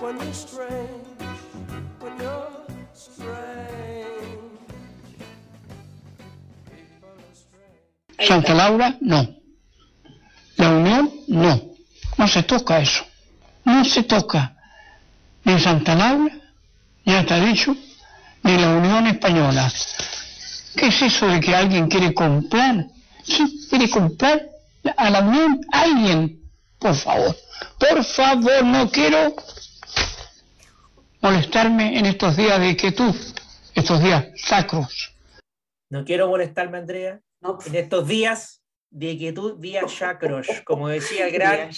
when you're strange, when you're strange. Santa Laura, no. La Unión, no. No se toca eso. No se toca. Ni Santa Laura, ya te ha dicho, ni la Unión Española. ¿Qué es eso de que alguien quiere comprar? Sí, quiere comprar a la Unión alguien. Por favor, por favor, no quiero molestarme en estos días de quietud, estos días sacros. No quiero molestarme, Andrea, No, en estos días de quietud vía chacros, como decía el gran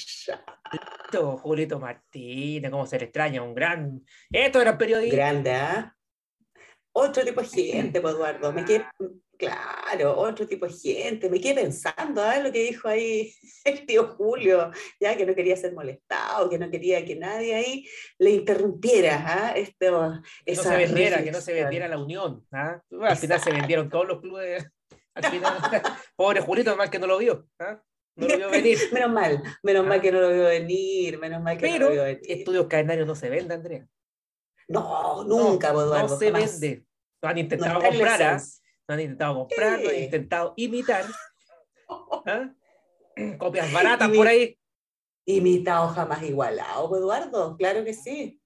Julito, Julito Martínez, cómo se le extraña, un gran... Esto era periodista. grande, ¿ah? Otro tipo de gente, pues, Eduardo. Me quedé, claro, otro tipo de gente. Me quedé pensando, ¿ah? Lo que dijo ahí el tío Julio, ya que no quería ser molestado, que no quería que nadie ahí le interrumpiera, ¿ah? Esto, que no se vendiera, que no se vendiera la unión. ¿ah? Al final se vendieron todos los clubes. Al final, pobre Julito, mal que no lo vio. ¿ah? No lo vio venir. Menos mal, menos Ah. mal que no lo vio venir, menos mal que no Pero lo vio venir. estudios cadenarios no se venden, Andrea. No, nunca, no, Eduardo. no se jamás. vende. Lo han No intentado la comprar. Lo han intentado comprar, lo han intentado imitar. ¿ah? Copias baratas Imi- por ahí. Imitado jamás igualado, pues, Eduardo. Claro que sí.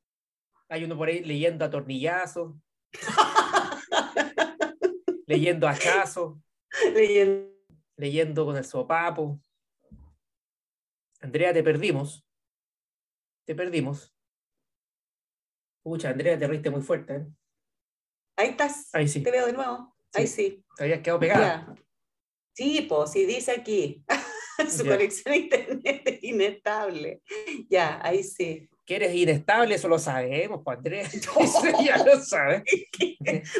Hay uno por ahí leyendo atornillazos, leyendo hachazos, Leyendo. leyendo con el sopapo. Andrea, te perdimos. Te perdimos. Pucha, Andrea, te reíste muy fuerte. ¿eh? Ahí estás. Ahí sí, Te veo de nuevo. Ahí sí. te habías quedado pegada. Ya. Sí, pues, sí, dice aquí. Su Ya. conexión a internet es inestable. Ya, ahí sí. Que eres inestable, eso lo sabemos, pues Andrea. Eso ya lo sabes.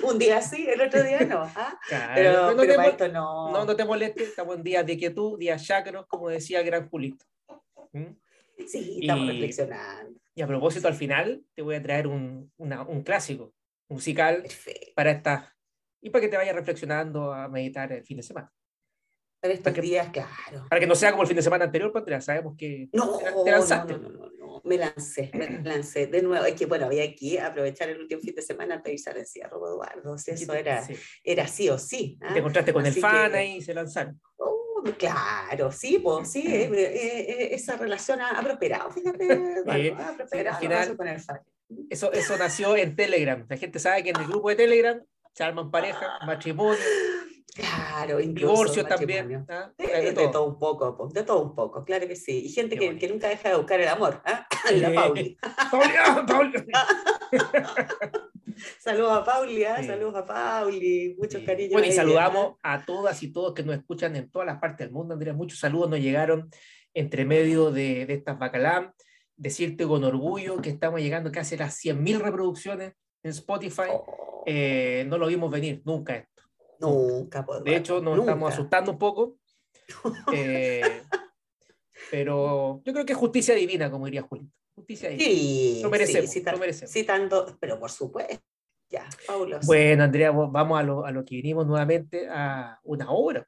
Un día sí, el otro día no. ¿ah? Claro, Pero, no, pero te, para esto no. no, no te molestes, estamos en días de quietud, días chacros, como decía el gran Julito. ¿Mm? Sí, estamos Y- reflexionando. Y a propósito, al final te voy a traer un, una- un clásico musical Perfecto. para esta y para que te vayas reflexionando a meditar el fin de semana. Para estos para que- días, claro. Para que no sea como el fin de semana anterior, pues Andrea, sabemos que No, te, lanzaste. no, no, no, no. Me lancé, me lancé. De nuevo, es que bueno, había que aprovechar el último fin de semana para irse al encierro, Eduardo. Si eso era, sí. era sí o sí. ¿ah? Te encontraste con el Así fan que- ahí y se lanzaron. Oh, claro, sí, pues sí, eh, eh, eh, esa relación ha, prosperado, fíjate, Eh, ha prosperado al final- con el fan. Eso, eso nació en Telegram. La gente sabe que en el grupo de Telegram se arman parejas, matrimonio, Claro, divorcio también. ¿ah? De, todo. un poco, po, de todo un poco, claro que sí. Y gente que, que nunca deja de buscar el amor. ¿ah? La Sí. Pauli. Pauli, ah. Saludos a Pauli, ¿ah? Sí. saludos a Pauli, muchos Sí. cariños. Bueno, y saludamos a todas y todos que nos escuchan en todas las partes del mundo, Andrea. Muchos saludos nos llegaron entre medio de, de estas bacalám. Decirte con orgullo que estamos llegando casi a las 100.000 reproducciones en Spotify. Oh, Eh, no lo vimos venir nunca esto. nunca, po, De hecho, nos estamos asustando un poco. Eh, pero yo creo que es justicia divina, como diría Julito. Justicia divina. Sí, Lo merecemos, sí, lo merecemos. citando, pero por supuesto. Ya, fabuloso. Bueno, Andrea, vamos a lo, a lo que vinimos nuevamente a una obra.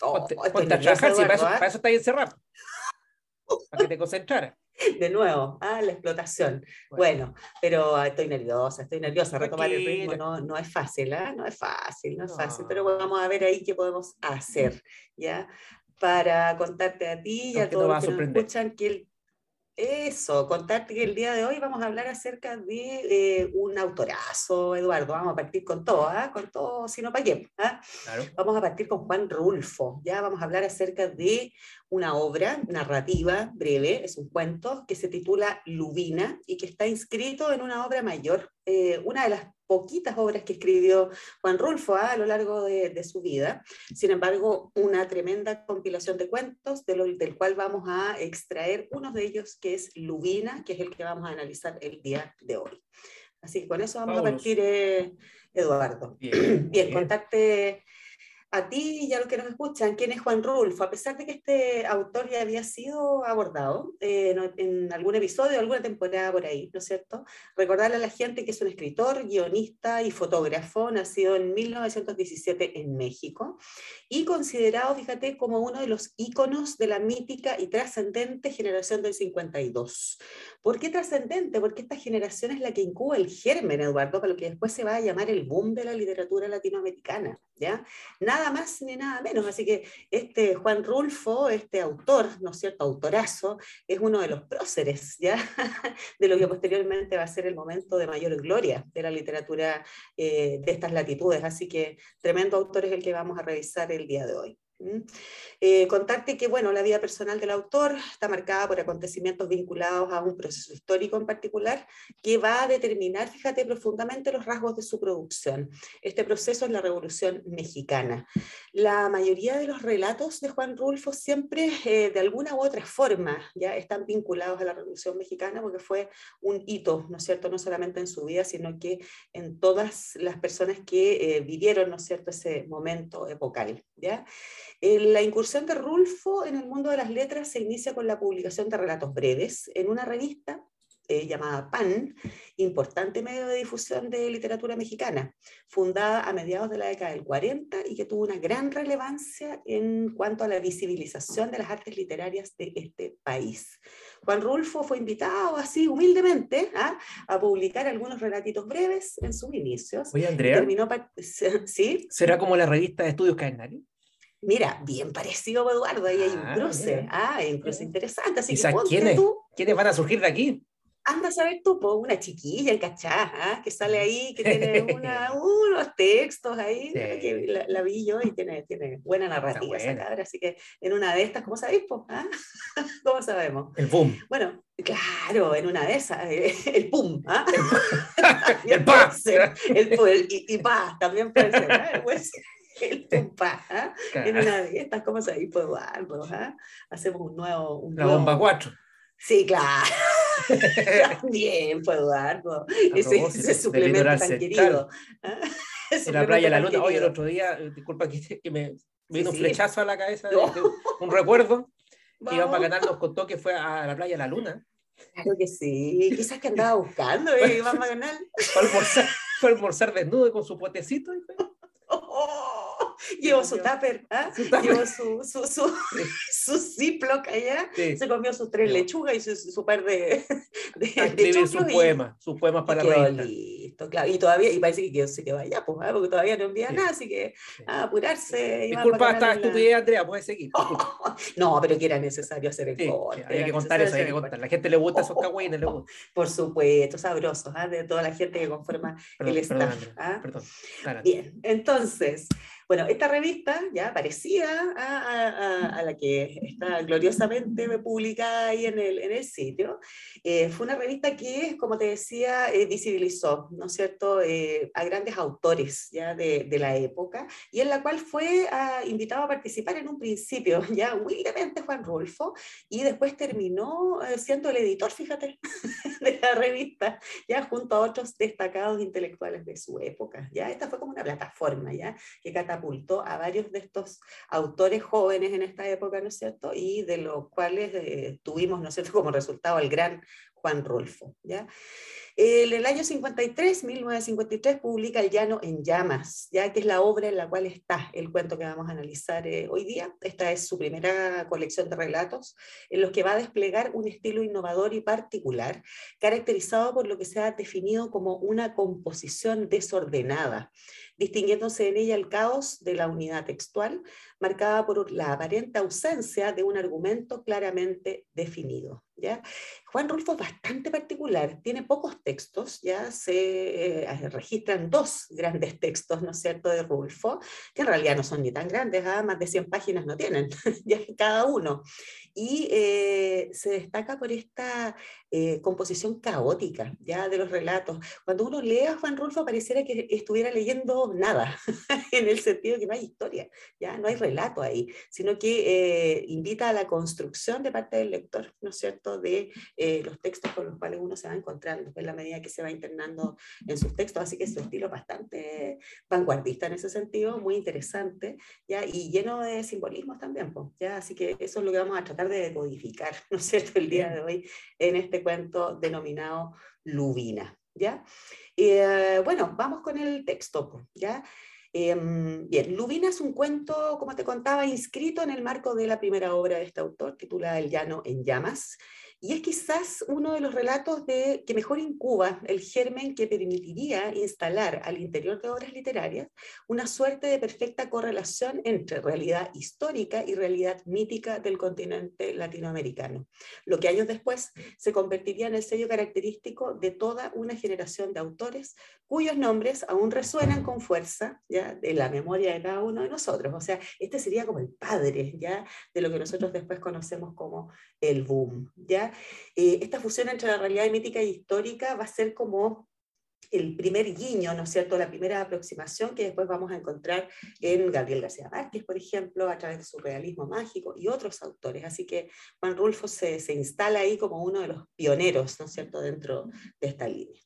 Oh, Ponte, estoy ponte a trabajar, si para eso, ¿ah? para eso estás encerrado. Para que te concentraras. De nuevo, ah, la explotación. Bueno, pero ah, estoy nerviosa, estoy nerviosa. Retomar el ritmo no, no es fácil, ¿ah? No es fácil, no es fácil. Pero vamos a ver ahí qué podemos hacer, ¿ya? Para contarte a ti y a todos los que nos escuchan que el- eso, contarte que el día de hoy vamos a hablar acerca de eh, un autorazo, Eduardo. Vamos a partir con todo, ¿ah? Con todo, si no, ¿para qué? Claro. Vamos a partir con Juan Rulfo. Ya vamos a hablar acerca de una obra narrativa breve, es un cuento que se titula Lubina y que está inscrito en una obra mayor, eh, una de las poquitas obras que escribió Juan Rulfo a lo largo de, su vida. Sin embargo, una tremenda compilación de cuentos del cual vamos a extraer uno de ellos que es Lubina, que es el que vamos a analizar el día de hoy. Así que con eso vamos a partir, eh, Eduardo. Bien, bien, contacte a ti y a los que nos escuchan, ¿quién es Juan Rulfo? A pesar de que este autor ya había sido abordado eh, en algún episodio, alguna temporada por ahí, ¿no es cierto? Recordarle a la gente que es un escritor, guionista y fotógrafo, nacido en 1917 en México y considerado, fíjate, como uno de los íconos de la mítica y trascendente generación del 52. ¿Por qué trascendente? Porque esta generación es la que incuba el germen, Eduardo, para lo que después se va a llamar el boom de la literatura latinoamericana, ¿ya? Más ni nada menos. Así que este Juan Rulfo, este autor, ¿no es cierto?, autorazo, es uno de los próceres, ¿ya? De lo que posteriormente va a ser el momento de mayor gloria de la literatura eh, de estas latitudes. Así que tremendo autor es el que vamos a revisar el día de hoy. Eh, contarte que bueno, la vida personal del autor está marcada por acontecimientos vinculados a un proceso histórico en particular que va a determinar, fíjate, profundamente los rasgos de su producción. Este proceso es la Revolución Mexicana. La mayoría de los relatos de Juan Rulfo siempre, eh, de alguna u otra forma, ya están vinculados a la Revolución Mexicana porque fue un hito, ¿no es cierto?, no solamente en su vida, sino que en todas las personas que eh, vivieron, ¿no es cierto?, ese momento epocal, ¿ya? La incursión de Rulfo en el mundo de las letras se inicia con la publicación de relatos breves en una revista eh, llamada PAN, importante medio de difusión de literatura mexicana, fundada a mediados de la década del 40 y que tuvo una gran relevancia en cuanto a la visibilización de las artes literarias de este país. Juan Rulfo fue invitado así humildemente ¿ah? a publicar algunos relatitos breves en sus inicios. Oye, Andrea. ¿Sí? ¿Será como la revista de estudios Caenari? Mira, bien parecido Eduardo, ahí hay un ah, cruce, ah, hay un cruce interesante. Así que ¿quiénes, tú, ¿quiénes van a surgir de aquí? Anda a saber tú, una chiquilla, ¿cachá? ¿ah? Que sale ahí, que tiene unos textos ahí, que la, vi yo y tiene, tiene buena narrativa esa cabra, así que en una de estas, ¿cómo sabéis? ¿Ah? ¿Cómo sabemos? El boom. Bueno, claro, en una de esas, eh, el pum, ¿ah? el pa. El, el, y, y pa, también puede ser, ¿eh? puede ser el tumpa, ¿ah? en una de estas, ¿cómo se dice? Eduardo? ¿ah? Hacemos un nuevo... Un la bomba 4. Sí, claro. También, pues Eduardo. Ese, ese suplemento tan querido. ¿ah? En la playa de la luna. Hoy el otro día, eh, disculpa que, que me vino un flechazo a la cabeza, un recuerdo. Que para ganar nos contó que fue a la playa de la luna. Claro que sí, quizás que andaba buscando eh, vamos a ganar. Fue a almorzar, fue a almorzar desnudo con su potecito. Y llevó su tupper, ¿ah? llevó su, su, su, su Ziploc allá, se comió sus tres lechugas y su, su par de, de, de sus poemas, sus poemas para la listo, claro. Y todavía, y parece que se quedó allá, pues, ¿ah? porque todavía no envía nada, así que a apurarse. Disculpa esta estupidez, Andrea, puedes seguir. no, pero que era necesario hacer el sí, corte. hay que contar eso, hay que contar. La gente le gusta esos cagüines, le gusta. Por supuesto, sabrosos, ¿ah? de toda la gente que conforma el staff. ¿ah? Perdón, Bien, entonces, bueno, esta revista, ya parecida a, la que está gloriosamente publicada ahí en el, en el sitio, eh, fue una revista que, como te decía, eh, visibilizó, ¿no es cierto?, eh, a grandes autores ya de, de, la época, y en la cual fue ah, invitado a participar en un principio, ya humildemente Juan Rulfo, y después terminó siendo el editor, fíjate, de la revista, ya junto a otros destacados intelectuales de su época. Ya esta fue como una plataforma, ya, que catapultó a varios de estos autores jóvenes en esta época, ¿no es cierto? Y de los cuales eh, tuvimos, ¿no es cierto?, como resultado el gran Juan Rolfo, ¿ya? En el año 53, 1953, publica El Llano en Llamas, ya que es la obra en la cual está el cuento que vamos a analizar eh, hoy día. Esta es su primera colección de relatos en los que va a desplegar un estilo innovador y particular, caracterizado por lo que se ha definido como una composición desordenada distinguiéndose en ella el caos de la unidad textual, marcada por la aparente ausencia de un argumento claramente definido. Juan Rulfo es bastante particular, tiene pocos textos, ya se eh, registran dos grandes textos, ¿no es cierto?, de Rulfo, que en realidad no son ni tan grandes, ¿ah? más de 100 páginas no tienen, ya cada uno. Y eh, se destaca por esta eh, composición caótica, ya, de los relatos. Cuando uno lee a Juan Rulfo pareciera que estuviera leyendo nada, en el sentido que no hay historia, ya, no hay relato ahí, sino que invita a la construcción de parte del lector, ¿no es cierto?, de eh, los textos con los cuales uno se va encontrando en la medida que se va internando en sus textos, así que su estilo es bastante vanguardista en ese sentido, muy interesante, ¿ya? y lleno de simbolismos también, pues, ¿ya? así que eso es lo que vamos a tratar de decodificar, ¿no es cierto?, el día de hoy en este cuento denominado Lubina, ¿ya? Eh, bueno, vamos con el texto, ¿ya? Em, bien, Lubina es un cuento, como te contaba, inscrito en el marco de la primera obra de este autor, titulada El llano en llamas, y es quizás uno de los relatos de, que mejor incuba el germen que permitiría instalar al interior de obras literarias una suerte de perfecta correlación entre realidad histórica y realidad mítica del continente latinoamericano, lo que años después se convertiría en el sello característico de toda una generación de autores cuyos nombres aún resuenan con fuerza ¿ya? de la memoria de cada uno de nosotros. O sea, este sería como el padre ¿ya? de lo que nosotros después conocemos como el boom. ¿ya? Eh, esta fusión entre la realidad mítica e histórica va a ser como el primer guiño, ¿no es cierto?, la primera aproximación que después vamos a encontrar en Gabriel García Márquez, por ejemplo, a través de su realismo mágico y otros autores. Así que Juan Rulfo se, se instala ahí como uno de los pioneros, ¿no es cierto?, dentro de esta línea.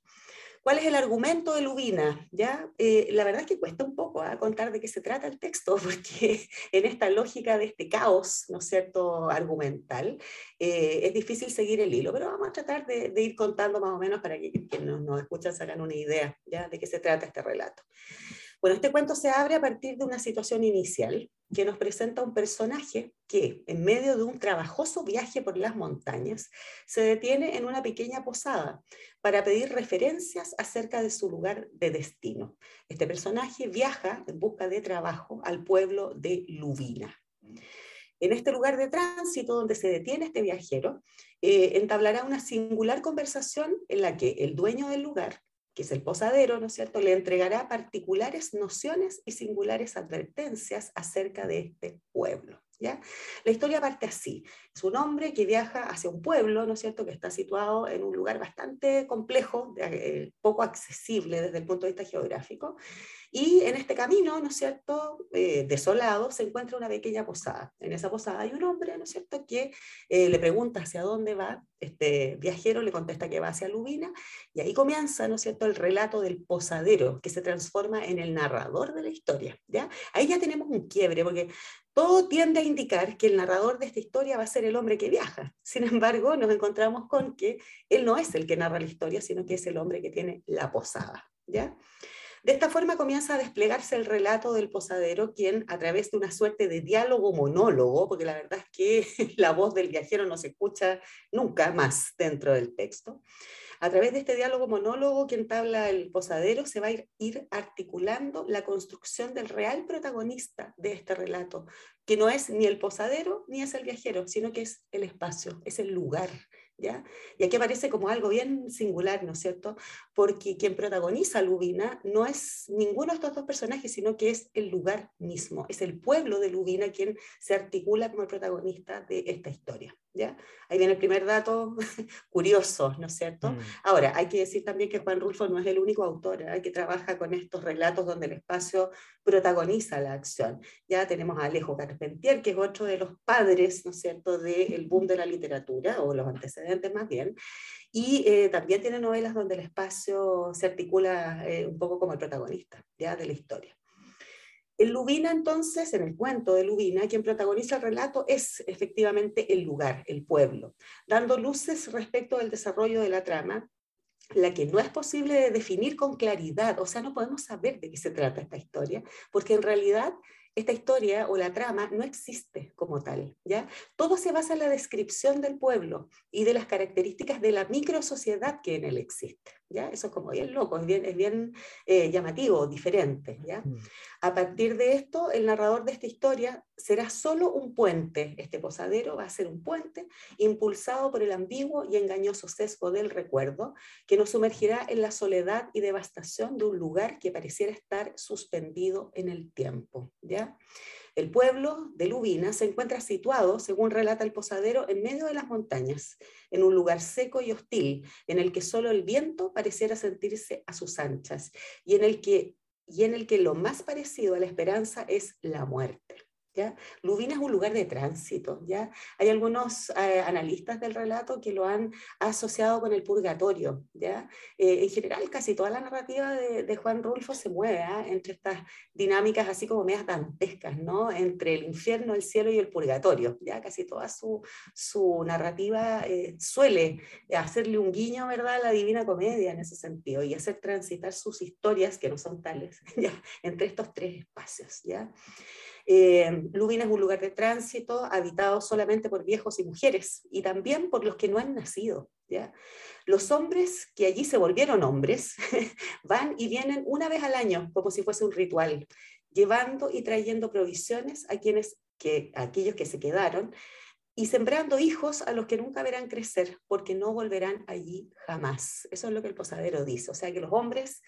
¿Cuál es el argumento de Lubina? ¿Ya? Eh, la verdad es que cuesta un poco ¿ah? contar de qué se trata el texto, porque en esta lógica de este caos, ¿no es cierto?, argumental, eh, es difícil seguir el hilo, pero vamos a tratar de, ir contando más o menos para que quienes nos, escuchan sacan una idea de qué se trata este relato. Bueno, este cuento se abre a partir de una situación inicial que nos presenta un personaje que, en medio de un trabajoso viaje por las montañas, se detiene en una pequeña posada para pedir referencias acerca de su lugar de destino. Este personaje viaja en busca de trabajo al pueblo de Lubina. En este lugar de tránsito donde se detiene este viajero, eh, entablará una singular conversación en la que el dueño del lugar que es el posadero, ¿no es cierto?, le entregará particulares nociones y singulares advertencias acerca de este pueblo. ¿Ya? La historia parte así. Es un hombre que viaja hacia un pueblo, ¿no es cierto?, que está situado en un lugar bastante complejo, eh, poco accesible desde el punto de vista geográfico, y en este camino, ¿no es cierto?, eh, desolado, se encuentra una pequeña posada. En esa posada hay un hombre, ¿no es cierto?, que eh, le pregunta hacia dónde va. Este viajero le contesta que va hacia Lubina, y ahí comienza, ¿no es cierto?, el relato del posadero, que se transforma en el narrador de la historia. ¿ya? Ahí ya tenemos un quiebre, porque todo tiende a indicar que el narrador de esta historia va a ser el hombre que viaja. Sin embargo, nos encontramos con que él no es el que narra la historia, sino que es el hombre que tiene la posada. ¿ya? De esta forma comienza a desplegarse el relato del posadero, quien a través de una suerte de diálogo monólogo, porque la verdad es que la voz del viajero no se escucha nunca más dentro del texto, a través de este diálogo monólogo que entabla el posadero se va a ir, ir, articulando la construcción del real protagonista de este relato, que no es ni el posadero ni es el viajero, sino que es el espacio, es el lugar, y aquí aparece como algo bien singular, ¿no es cierto? Porque quien protagoniza Lubina no es ninguno de estos dos personajes, sino que es el lugar mismo, es el pueblo de Lubina quien se articula como el protagonista de esta historia. ¿Ya? Ahí viene el primer dato curioso, ¿no es cierto? Mm. Ahora, hay que decir también que Juan Rulfo no es el único autor ¿eh? que trabaja con estos relatos donde el espacio protagoniza la acción. Ya tenemos a Alejo Carpentier, que es otro de los padres, ¿no es cierto?, del boom de la literatura, o los antecedentes más bien, y eh, también tiene novelas donde el espacio se articula eh, un poco como el protagonista, ya, de la historia. En Lubina, entonces, en el cuento de Lubina, quien protagoniza el relato es efectivamente el lugar, el pueblo, dando luces respecto del desarrollo de la trama, la que no es posible definir con claridad, o sea, no podemos saber de qué se trata esta historia, porque en realidad esta historia o la trama no existe como tal, ¿ya? Todo se basa en la descripción del pueblo y de las características de la microsociedad que en él existe, ¿ya? Eso es como bien loco, es bien, es bien eh, llamativo, diferente, ¿ya? Mm. A partir de esto, el narrador de esta historia será solo un puente, este posadero va a ser un puente impulsado por el ambiguo y engañoso sesgo del recuerdo, que nos sumergirá en la soledad y devastación de un lugar que pareciera estar suspendido en el tiempo, ¿ya? El pueblo de Lubina se encuentra situado, según relata el posadero, en medio de las montañas, en un lugar seco y hostil, en el que solo el viento pareciera sentirse a sus anchas y en el que, y en el que lo más parecido a la esperanza es la muerte. ¿Ya? Lubina es un lugar de tránsito. ¿ya? Hay algunos eh, analistas del relato que lo han asociado con el purgatorio. ¿ya? Eh, en general, casi toda la narrativa de, Juan Rulfo se mueve ¿ah? entre estas dinámicas así como medias dantescas, ¿no? entre el infierno, el cielo y el purgatorio. ¿ya? Casi toda su, su narrativa eh, suele hacerle un guiño ¿verdad? a la Divina Comedia en ese sentido y hacer transitar sus historias, que no son tales, ¿ya? entre estos tres espacios. ¿ya? Eh, Lubina es un lugar de tránsito habitado solamente por viejos y mujeres y también por los que no han nacido. ¿ya? Los hombres que allí se volvieron hombres van y vienen una vez al año, como si fuese un ritual, llevando y trayendo provisiones a quienes que, a aquellos que se quedaron y sembrando hijos a los que nunca verán crecer, porque no volverán allí jamás. Eso es lo que el posadero dice. O sea que los hombres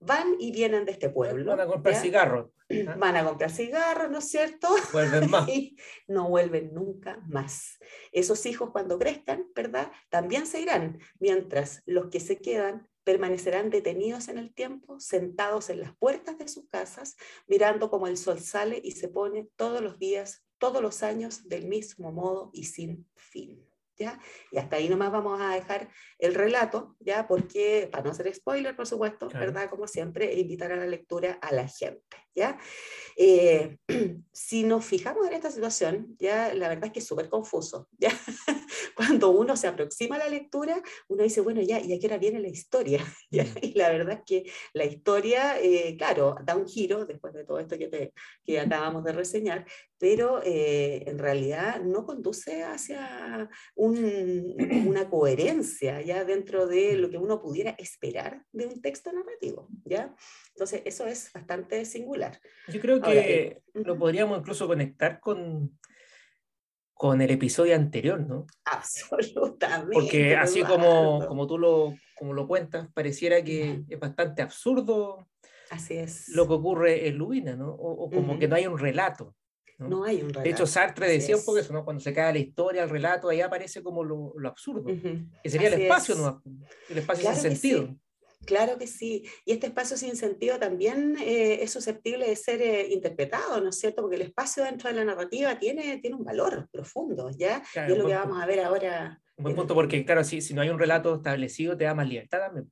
van y vienen de este pueblo. Van a comprar ¿ya? cigarros. ¿ah? Van a comprar cigarros, ¿no es cierto? Vuelven más. y no vuelven nunca más. Esos hijos cuando crezcan, ¿verdad? También se irán, mientras los que se quedan permanecerán detenidos en el tiempo, sentados en las puertas de sus casas, mirando como el sol sale y se pone todos los días, todos los años, del mismo modo y sin fin. ¿Ya? Y hasta ahí nomás vamos a dejar el relato, ¿ya? Porque, para no hacer spoiler, por supuesto, Claro. ¿verdad? Como siempre, e invitar a la lectura a la gente, ¿ya? Eh, si nos fijamos en esta situación, ya la verdad es que es súper confuso, ¿ya? Cuando uno se aproxima a la lectura, uno dice, bueno, ya, ¿y a qué hora viene la historia? ¿Ya? Mm. Y la verdad es que la historia, eh, claro, da un giro después de todo esto que, te, que acabamos de reseñar, pero eh, en realidad no conduce hacia un- una coherencia ya dentro de lo que uno pudiera esperar de un texto narrativo, ¿ya? Entonces, eso es bastante singular. Yo creo Ahora, que eh, lo podríamos incluso conectar con, con el episodio anterior, ¿no? Absolutamente. Porque así como, como tú lo, como lo cuentas, pareciera que Ujú. es bastante absurdo Así es. lo que ocurre en Lubina, ¿no? O, o como que Ujú. no hay un relato. ¿no? No hay un relato. De hecho, Sartre así decía un poco es. eso, ¿no? Cuando se cae la historia, el relato, ahí aparece como lo, lo absurdo, Ujú. que sería el Así espacio, es. ¿no? El espacio Claro sin que sentido. sí. Claro que sí. Y este espacio sin sentido también eh, es susceptible de ser eh, interpretado, ¿no es cierto? Porque el espacio dentro de la narrativa tiene, tiene un valor profundo, ¿ya? Claro, y es lo que vamos a ver ahora. Un buen en- punto, porque claro, si, si no hay un relato establecido, te da más libertad también.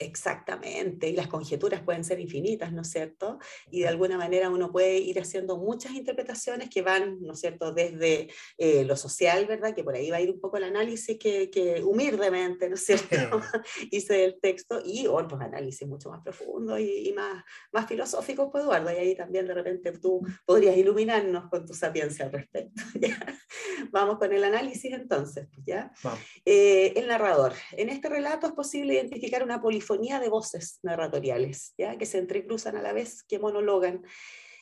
Exactamente, y las conjeturas pueden ser infinitas, ¿no es cierto? Y de alguna manera uno puede ir haciendo muchas interpretaciones que van, ¿no es cierto?, desde eh, lo social, ¿verdad? Que por ahí va a ir un poco el análisis que, que humildemente, ¿no es cierto?, hice del texto, y otros análisis mucho más profundos y, y más, más filosóficos, pues Eduardo, y ahí también de repente tú podrías iluminarnos con tu sapiencia al respecto. ¿ya? Vamos con el análisis entonces, pues, ¿ya? Eh, el narrador. En este relato es posible identificar una polifonía de voces narratoriales, ¿ya? que se entrecruzan a la vez, que monologan,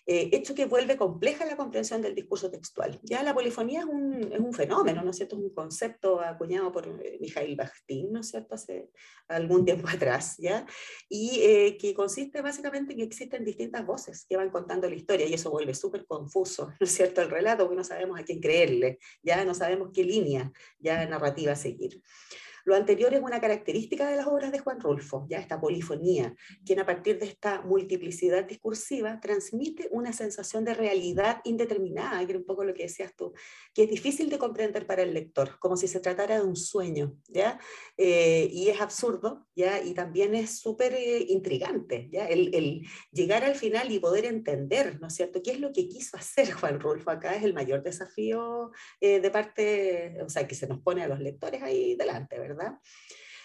eh, hecho que vuelve compleja la comprensión del discurso textual. Ya la polifonía es un, es un fenómeno, ¿no es cierto? Es un concepto acuñado por eh, Mikhail Bakhtin, ¿no es cierto? Hace algún tiempo atrás, ¿ya? Y eh, que consiste básicamente en que existen distintas voces que van contando la historia y eso vuelve súper confuso, ¿no es cierto? El relato, porque no sabemos a quién creerle, ya no sabemos qué línea ya narrativa seguir. Lo anterior es una característica de las obras de Juan Rulfo, ya esta polifonía, quien a partir de esta multiplicidad discursiva transmite una sensación de realidad indeterminada, que era un poco lo que decías tú, que es difícil de comprender para el lector, como si se tratara de un sueño, ¿ya? Eh, y es absurdo, ¿ya? Y también es súper eh, intrigante, ¿ya? El, llegar al final y poder entender, ¿no es cierto?, qué es lo que quiso hacer Juan Rulfo acá es el mayor desafío eh, de parte, o sea, que se nos pone a los lectores ahí delante, ¿verdad? né?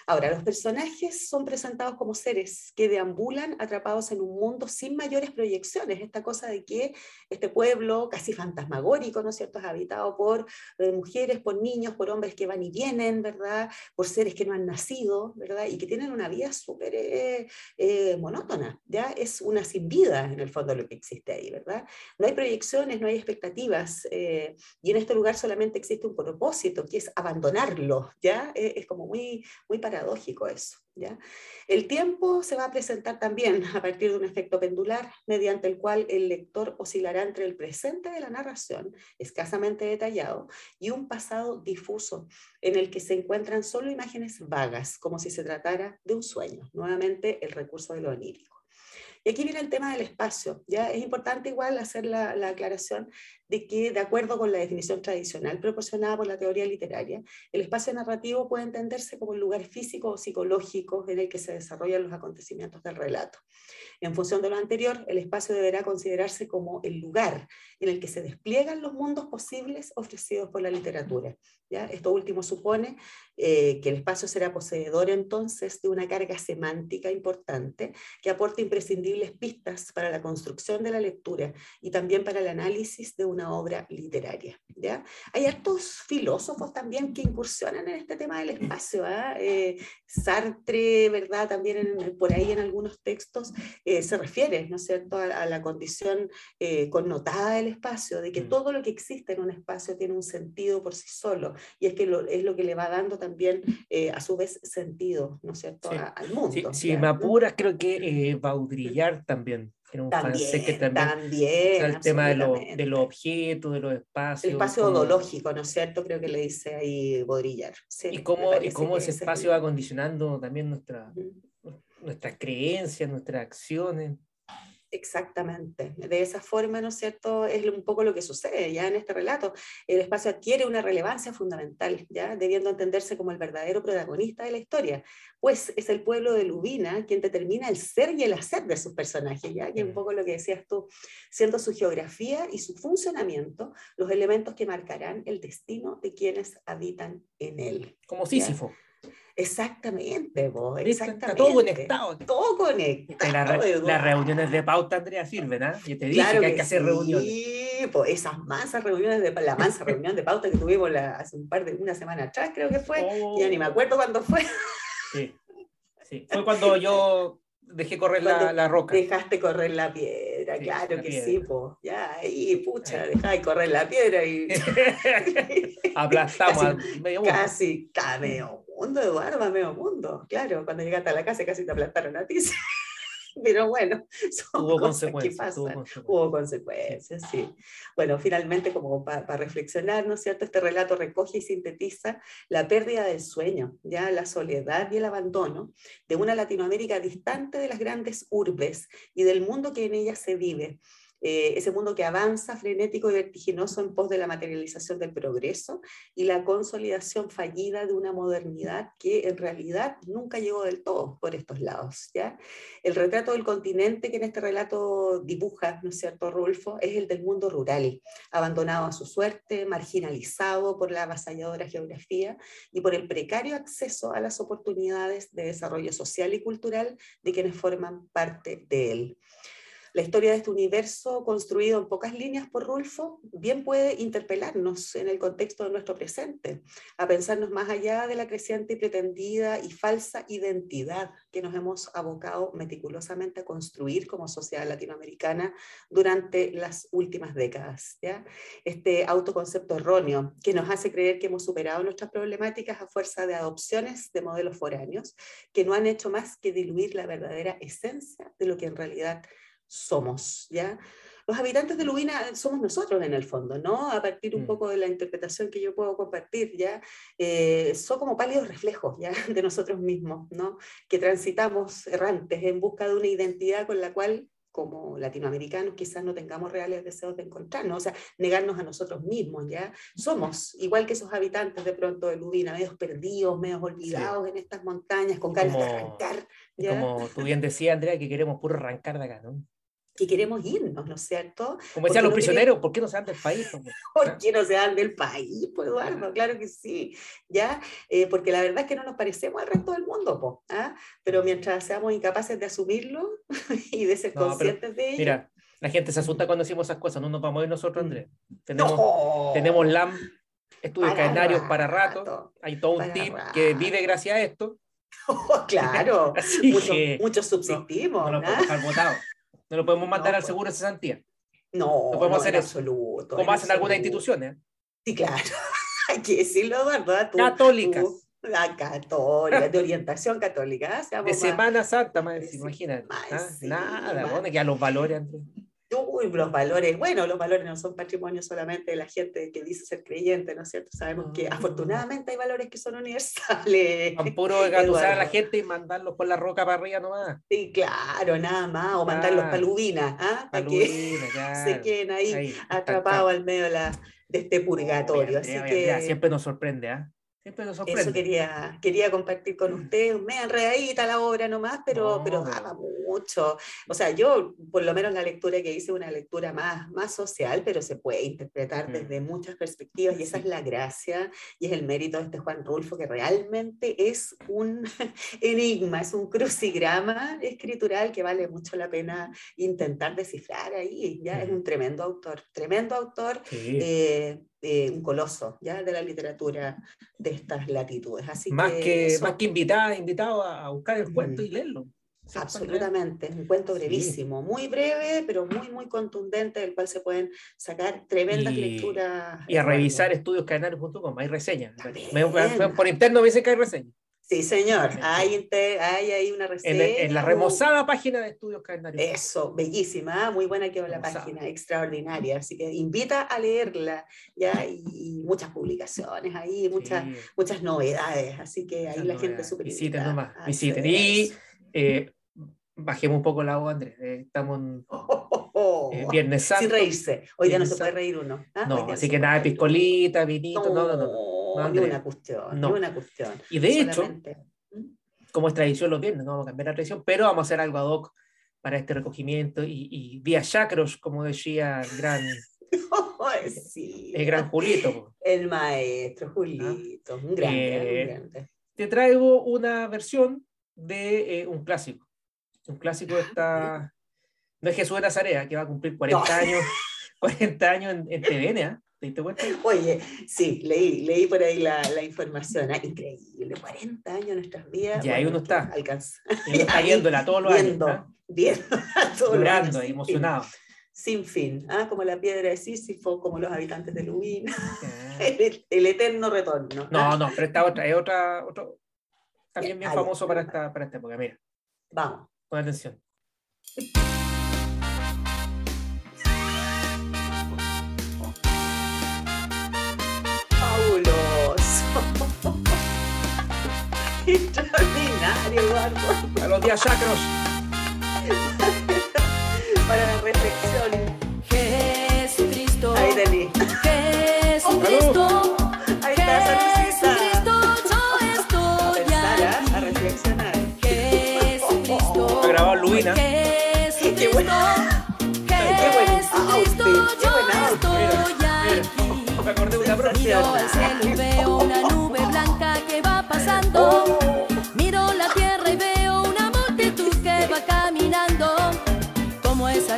Ahora, los personajes son presentados como seres que deambulan atrapados en un mundo sin mayores proyecciones. Esta cosa de que este pueblo casi fantasmagórico, ¿no es cierto?, es habitado por eh, mujeres, por niños, por hombres que van y vienen, ¿verdad?, por seres que no han nacido, ¿verdad?, y que tienen una vida súper eh, eh, monótona, ¿ya? Es una sin vida en el fondo lo que existe ahí, ¿verdad? No hay proyecciones, no hay expectativas, y en este lugar solamente existe un propósito, que es abandonarlo, ¿ya? es como muy, muy paradójico eso. ¿ya? El tiempo se va a presentar también a partir de un efecto pendular, mediante el cual el lector oscilará entre el presente de la narración, escasamente detallado, y un pasado difuso, en el que se encuentran solo imágenes vagas, como si se tratara de un sueño. Nuevamente, el recurso de lo onírico. Y aquí viene el tema del espacio. ¿ya? Es importante igual hacer la, la, aclaración de que, de acuerdo con la definición tradicional proporcionada por la teoría literaria, el espacio narrativo puede entenderse como el lugar físico o psicológico en el que se desarrollan los acontecimientos del relato. En función de lo anterior, el espacio deberá considerarse como el lugar en el que se despliegan los mundos posibles ofrecidos por la literatura. ¿ya? Esto último supone eh, que el espacio será poseedor entonces de una carga semántica importante que aporta imprescindibles pistas para la construcción de la lectura y también para el análisis de una obra literaria. ¿ya? Hay hartos filósofos también que incursionan en este tema del espacio. ¿ah? Eh, Sartre, ¿verdad? También por ahí en algunos textos eh, se refiere, ¿no es cierto?, a, la condición connotada del espacio, de que mm. todo lo que existe en un espacio tiene un sentido por sí solo y es que es lo que le va dando también eh, a su vez sentido, ¿no es cierto?, al mundo. Si me apuras, creo que eh, Baudrillard también. Era un también, que también, también el tema de, de, los objetos, de los espacios. El espacio odológico, ¿no es cierto? Creo que le dice ahí Baudrillard. y cómo, y cómo ese espacio va condicionando también nuestra, nuestras creencias, nuestras acciones. Exactamente. De esa forma, ¿no es cierto? Es un poco lo que sucede ya en este relato. El espacio adquiere una relevancia fundamental, ya debiendo entenderse como el verdadero protagonista de la historia, pues es el pueblo de Lubina quien determina el ser y el hacer de sus personajes, ya que un poco lo que decías tú, siendo su geografía y su funcionamiento los elementos que marcarán el destino de quienes habitan en él. Como Sísifo. Exactamente, vos, exactamente. todo conectado. Todo conectado. las reuniones de pauta, Andrea, sirven, ¿ah? Yo te dije que hay que, hacer reuniones. Sí, pues esas masas reuniones de la mansa reunión de pauta que tuvimos hace un par de, una semana atrás, creo que fue. Ya ni me oh. acuerdo cuándo fue. Sí, sí. Fue cuando yo dejé correr la, la, roca. Dejaste correr la piedra, claro que sí, pues. Ya, ahí, pucha, dejáis correr la piedra y. Aplastamos casi, medio mundo. Casi, está mundo, Eduardo, medio mundo. Claro, cuando llegaste a la casa casi te aplastaron a ti. Pero bueno, hubo consecuencias, hubo consecuencias. sí. Bueno, finalmente, como para reflexionar, ¿no es cierto? Este relato recoge y sintetiza la pérdida del sueño, ya la soledad y el abandono de una Latinoamérica distante de las grandes urbes y del mundo que en ella se vive eh, ese mundo que avanza frenético y vertiginoso en pos de la materialización del progreso y la consolidación fallida de una modernidad que en realidad nunca llegó del todo por estos lados. ¿ya? El retrato del continente que en este relato dibuja, ¿no es cierto, Rulfo? Es el del mundo rural, abandonado a su suerte, marginalizado por la avasalladora geografía y por el precario acceso a las oportunidades de desarrollo social y cultural de quienes forman parte de él. La historia de este universo construido en pocas líneas por Rulfo bien puede interpelarnos en el contexto de nuestro presente, a pensarnos más allá de la creciente y pretendida y falsa identidad que nos hemos abocado meticulosamente a construir como sociedad latinoamericana durante las últimas décadas. ¿ya? Este autoconcepto erróneo que nos hace creer que hemos superado nuestras problemáticas a fuerza de adopciones de modelos foráneos que no han hecho más que diluir la verdadera esencia de lo que en realidad somos, ¿ya? Los habitantes de Lubina somos nosotros en el fondo, ¿no? A partir un mm. poco de la interpretación que yo puedo compartir, ¿ya? Eh, son como pálidos reflejos, ¿ya? De nosotros mismos, ¿no? Que transitamos errantes en busca de una identidad con la cual como latinoamericanos quizás no tengamos reales deseos de encontrarnos, o sea, negarnos a nosotros mismos, ¿ya? Somos, igual que esos habitantes de pronto de Lubina, medios perdidos, medios olvidados en estas montañas, con ganas de arrancar. Como tú bien decías, Andrea, que queremos puro arrancar de acá, ¿no? Que queremos irnos, ¿no es cierto? Como decían los no prisioneros, ¿por qué no se van del país? ¿Por qué no se van del país, pues Eduardo? Claro que sí, ¿ya? Eh, porque la verdad es que no nos parecemos al resto del mundo, po, ¿ah? pero mientras seamos incapaces de asumirlo y de ser No, pero conscientes de ello. Mira, la gente se asusta cuando decimos esas cosas, no nos vamos a ir nosotros, Andrés. Tenemos, no, tenemos LAM, estudios para calenarios para rato, rato. hay todo un para team que rato. vive gracias a esto, claro, así muchos, que muchos subsistimos, no lo No lo podemos mandar No, al pues. seguro de cesantía, No, no podemos hacer en eso. absoluto. como en hacen algunas absoluto. instituciones. ¿eh? Sí, claro. Hay que decirlo, ¿verdad? Tú- Católicas. tú- la católica, de orientación católica. Seamos De más- Semana Santa, más imagínate. más ¿ah? encima. Nada, ¿dónde quedan los valores? Uy, los valores, bueno, los valores no son patrimonio solamente de la gente que dice ser creyente, ¿no es cierto? Sabemos que Ah. afortunadamente hay valores que son universales. Van puro engatusar a la gente y mandarlos por la roca para arriba nomás. Sí, claro, nada más, o mandarlos Claro. palubinas, ¿ah? Para que claro. se queden ahí, Ahí, atrapados al medio de, la, de este purgatorio. Así que siempre nos sorprende, ¿ah? Siempre nos sorprende. eso quería, quería compartir con ustedes, me enredadita la obra nomás, pero, No, pero daba mucho. O sea, yo, por lo menos la lectura que hice, una lectura más, más social, pero se puede interpretar Mm. desde muchas perspectivas y esa es la gracia y es el mérito de este Juan Rulfo, que realmente es un enigma, es un crucigrama escritural que vale mucho la pena intentar descifrar ahí. Ya es Mm. un tremendo autor, tremendo autor Sí. eh, eh, un coloso ya de la literatura de estas latitudes. Así más que, eso, más que invitada, invitado a, buscar el cuento Mm. y leerlo. Absolutamente, un cuento Sí. brevísimo, muy breve, pero muy, muy contundente, del cual se pueden sacar tremendas Y- lecturas. Y a revisar estudioscadenarios.com, hay reseñas. Por interno me dicen que hay reseñas. Sí, señor, hay, hay ahí una reseña. en la remozada página de Estudios Cadenarios. Eso, bellísima, ¿ah? muy buena quedó la página, extraordinaria. Así que invita a leerla, ya, y, y muchas publicaciones ahí, muchas, Sí. muchas novedades. Así que ahí Muchas la gente súper Visiten nomás, visiten. Y eh, bajemos un poco la voz, Andrés. eh, estamos en eh, Viernes Santo. Sin reírse. Hoy ya no se puede reír uno. ¿ah? No, así que nada piscolita, vinito, no, no, no. no, ni Andrea. una cuestión, No. ni una cuestión. Y de hecho, Solamente- como es tradición los viernes, no vamos a cambiar la tradición, pero vamos a hacer algo ad hoc para este recogimiento y, y vía chacros, como decía el gran, Ay, sí. el gran Julito. El maestro Julito, un grande, Eh, un grande. Te traigo una versión de eh, un clásico. Un clásico de esta. No es Jesús de Nazaret, que va a cumplir 40 No. años, 40 años en, en TVN, ¿ah? ¿Te diste cuenta? Oye, sí, leí, leí por ahí la, la información. ah, Increíble, 40 años en nuestras vidas. Y ahí uno está. alcanza- Y uno está viéndola todos los viendo, años. ¿ah? viendo a todos los Llorando, años, ahí, sin fin, emocionado. Sin fin, ah, como la piedra de Sísifo, como los habitantes de Lubín, Ah. el, el eterno retorno. No, ah. no, pero esta otra es otra, otro, también bien Ah, ya. famoso para esta, para esta época. Mira, Vamos. pon atención. Extraordinario, Eduardo. A los días chacros. Para la reflexión. Jesucristo, Ahí tení. Jesucristo, Ahí está. Jesucristo, yo A estoy pensar, a aquí. reflexionar. Jesucristo. Jesucristo, Qué buen- qué buen Jesucristo, outfit, qué yo buen outfit. estoy aquí. Me acordé de una broma.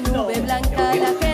Nube blanca, la gente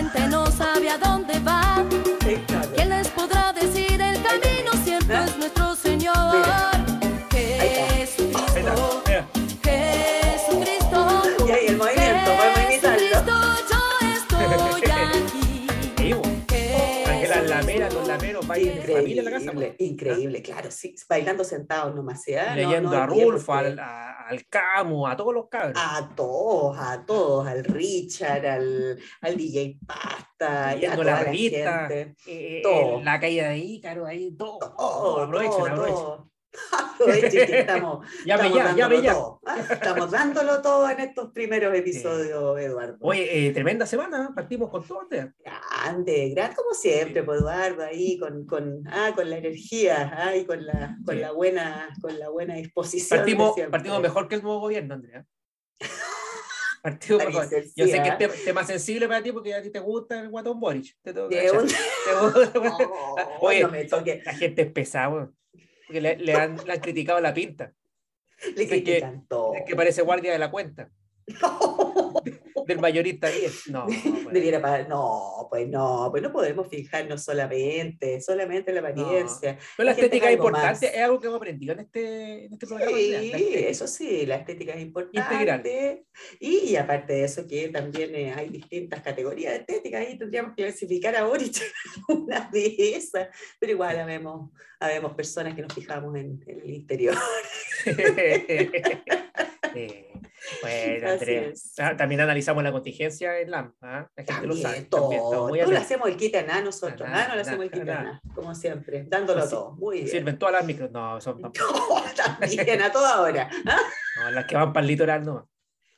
la casa. Increíble, bo. increíble, claro, sí, bailando sentados nomás, ¿sí? ah? No- Leyendo no a Rulfo, al, a- al Camu, a todos los cabros. A todos, a todos, al Richard, al, al DJ Pasta, y a toda la la revista, gente. eh, todo. la caída de Ícaro, ahí, todo. Todo, todo, aprovechen. todo. Aprovechen estamos, Llame estamos ya, dándolo ya. todo, ¿ah? Estamos dándolo todo en estos primeros episodios, Eduardo. Oye, eh, tremenda semana, partimos con todo. Grande, grande como siempre, pues Eduardo, ahí con, con, ah, con la energía, ah, y con la, con Sí. la buena, con la buena disposición. Partimos, partimos mejor que el nuevo gobierno, Andrea. Partido. Yo sé que es tema, tema sensible para ti porque a ti te gusta el guatón Boric. Te Oye, no me toque. la gente es pesada. Porque le, le han, le han criticado la pinta. Le es que- critican todo. Es que parece guardia de la cuenta. Del mayorista 10. No. Debiera pagar. No, pues no, pues no podemos fijarnos solamente, solamente en la apariencia. Pero la estética es importante, más. es algo que hemos aprendido en este, en este programa. Sí, eso sí, la estética es importante. Y, y aparte de eso, que también eh, hay distintas categorías de estética, ahí tendríamos que clasificar a Boric en una de esas, pero igual habemos, habemos personas que nos fijamos en, en el interior. Eh, bueno. Ah, También analizamos la contingencia en LAM. ¿ah? La gente lo También, sabe. todo. también, muy le hacemos el a nosotros, nada, no le hacemos el a nada. como siempre, dándolo Pues todo. Muy bien. Sirven todas las micros. No, son No, también, a toda hora. ¿ah? no, las que van para el litoral, no.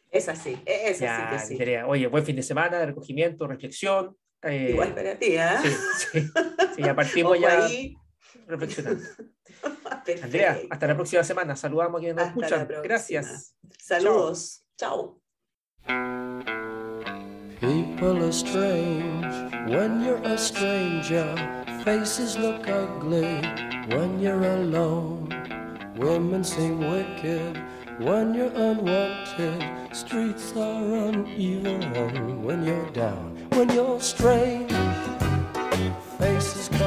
Es así, es Ya, así que sí. Oye, buen fin de semana de recogimiento, reflexión. eh, Igual para ti, ¿ah? sí, sí, sí, ya partimos Ojo ya ahí. reflexionando. Perfecto. Andrea, hasta la próxima semana. Saludamos a quienes nos escuchan. Gracias. Saludos. Chao. People are strange when you're a stranger. Faces look ugly when you're alone. Women seem wicked when you're unwanted. Streets are uneven when you're down. When you're strange, faces come